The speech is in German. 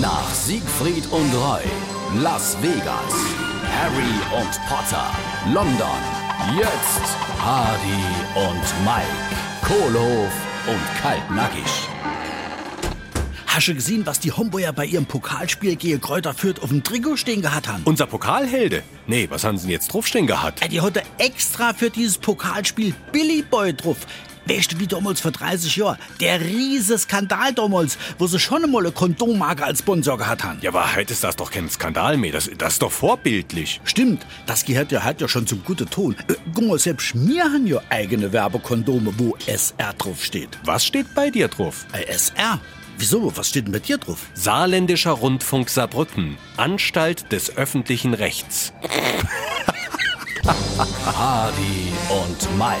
Nach Siegfried und Roy, Las Vegas, Harry und Potter, London, jetzt Hardy und Mike, Kohlhof und Kaltnackig. Hast du gesehen, was die Homburger bei ihrem Pokalspiel gegen Kräuter Fürth auf dem Trikot stehen gehabt haben? Unser Pokalhelde? Nee, was haben sie denn jetzt draufstehen gehabt? Äh, Die hatte extra für dieses Pokalspiel Billy Boy drauf. Weißt du, wie damals vor 30 Jahren? Der riese Skandal damals, wo sie schon einmal eine Kondommarke als Sponsor gehabt haben. Ja, aber heute ist das doch kein Skandal mehr. Das, das ist doch vorbildlich. Stimmt, das gehört ja, hat ja schon zum guten Ton. Äh, guck mal, selbst wir haben ja eigene Werbekondome, wo SR draufsteht. Was steht bei dir drauf? Äh, SR? Wieso? Was steht denn bei dir drauf? Saarländischer Rundfunk Saarbrücken. Anstalt des öffentlichen Rechts. Hardy und Mike,